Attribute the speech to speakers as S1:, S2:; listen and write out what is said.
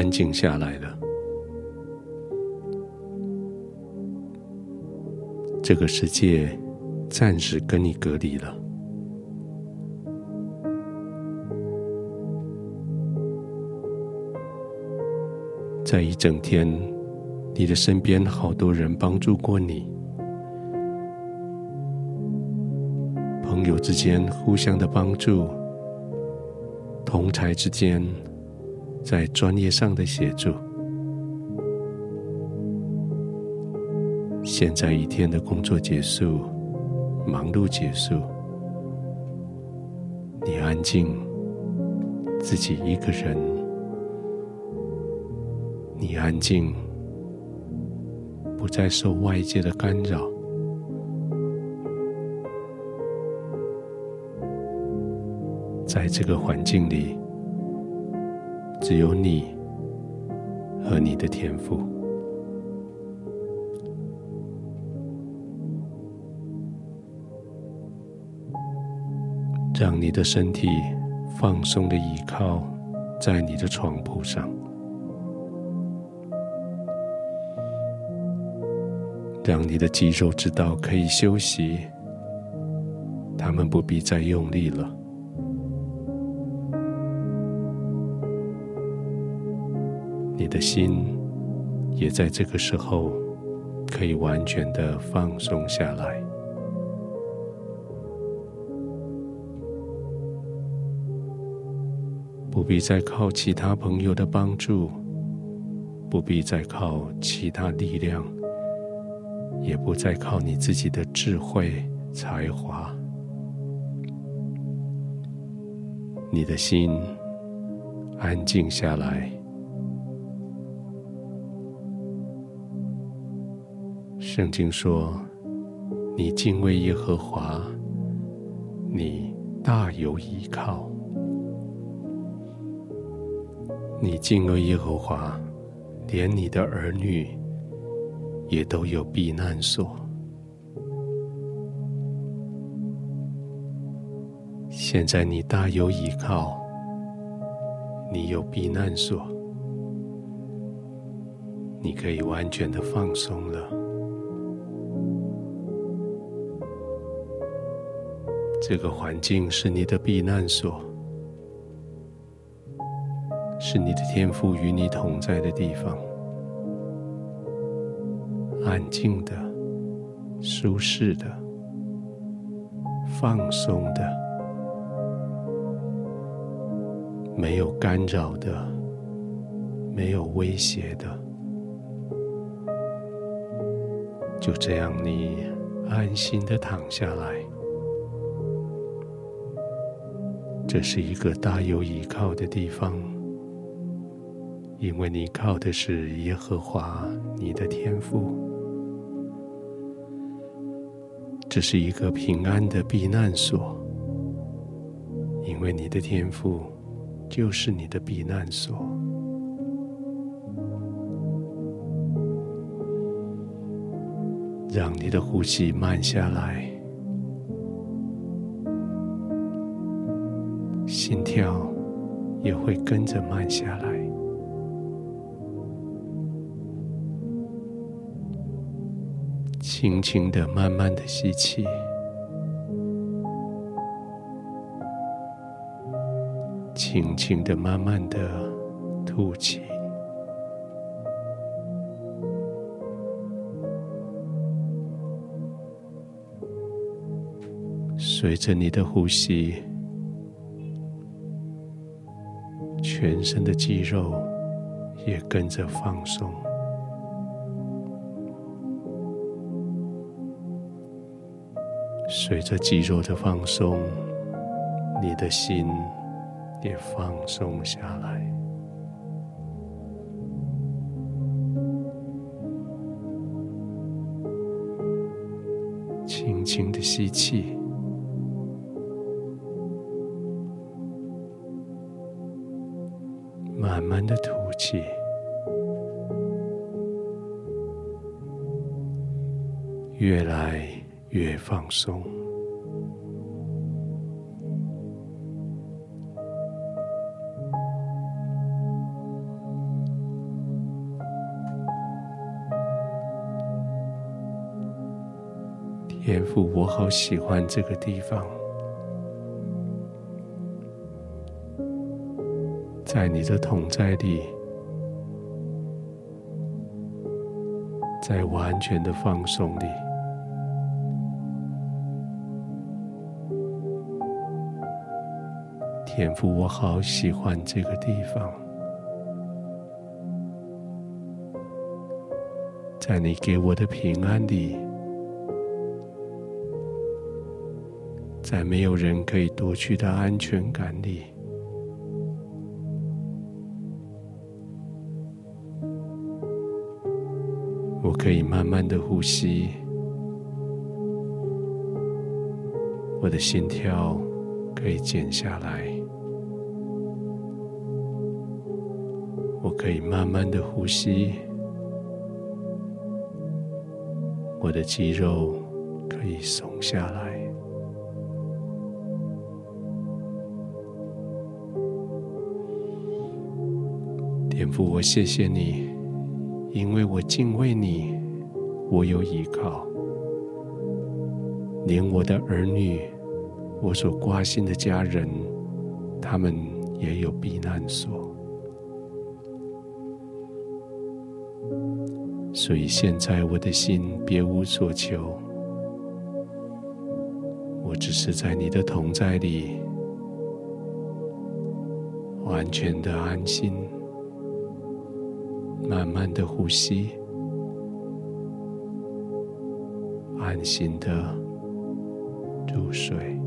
S1: 安静下来了。这个世界暂时跟你隔离了。在一整天，你的身边好多人帮助过你，朋友之间互相的帮助，同侪之间在专业上的协助。现在一天的工作结束，忙碌结束，你安静，自己一个人。你安静，不再受外界的干扰，在这个环境里，只有你和你的天赋，让你的身体放松的倚靠在你的床铺上。让你的肌肉知道可以休息，他们不必再用力了。的心也在这个时候可以完全的放松下来，不必再靠其他朋友的帮助，不必再靠其他力量。也不再靠你自己的智慧才华，你的心安静下来。圣经说：“你敬畏耶和华，你大有依靠。你敬畏耶和华，连你的儿女。”也都有避难所。现在你大有依靠，你有避难所，你可以完全的放松了。这个环境是你的避难所，是你的天赋与你同在的地方。安静的、舒适的、放松的、没有干扰的、没有威胁的，就这样，你安心的躺下来。这是一个大有依靠的地方，因为你靠的是耶和华你的天赋。这是一个平安的避难所，因为你的天赋就是你的避难所。让你的呼吸慢下来，心跳也会跟着慢下来。轻轻的、慢慢的吸气，轻轻的、慢慢的吐气。随着你的呼吸，全身的肌肉也跟着放松。随着肌肉的放松，你的心也放松下来。轻轻的吸气，慢慢的吐气。越来越放松。天赋我好喜欢这个地方。在你的同在里，在完全的放松里，天父，我好喜欢这个地方，在你给我的平安里。在没有人可以夺去的安全感里，可以慢慢的呼吸，我的心跳可以减下来，我可以慢慢的呼吸，我的肌肉可以松下来。天父，我谢谢你，因为我敬畏你，我有依靠，连我的儿女，我所挂心的家人，他们也有避难所。所以现在我的心别无所求，我只是在你的同在里，完全的安心。慢慢的呼吸，安心的入睡。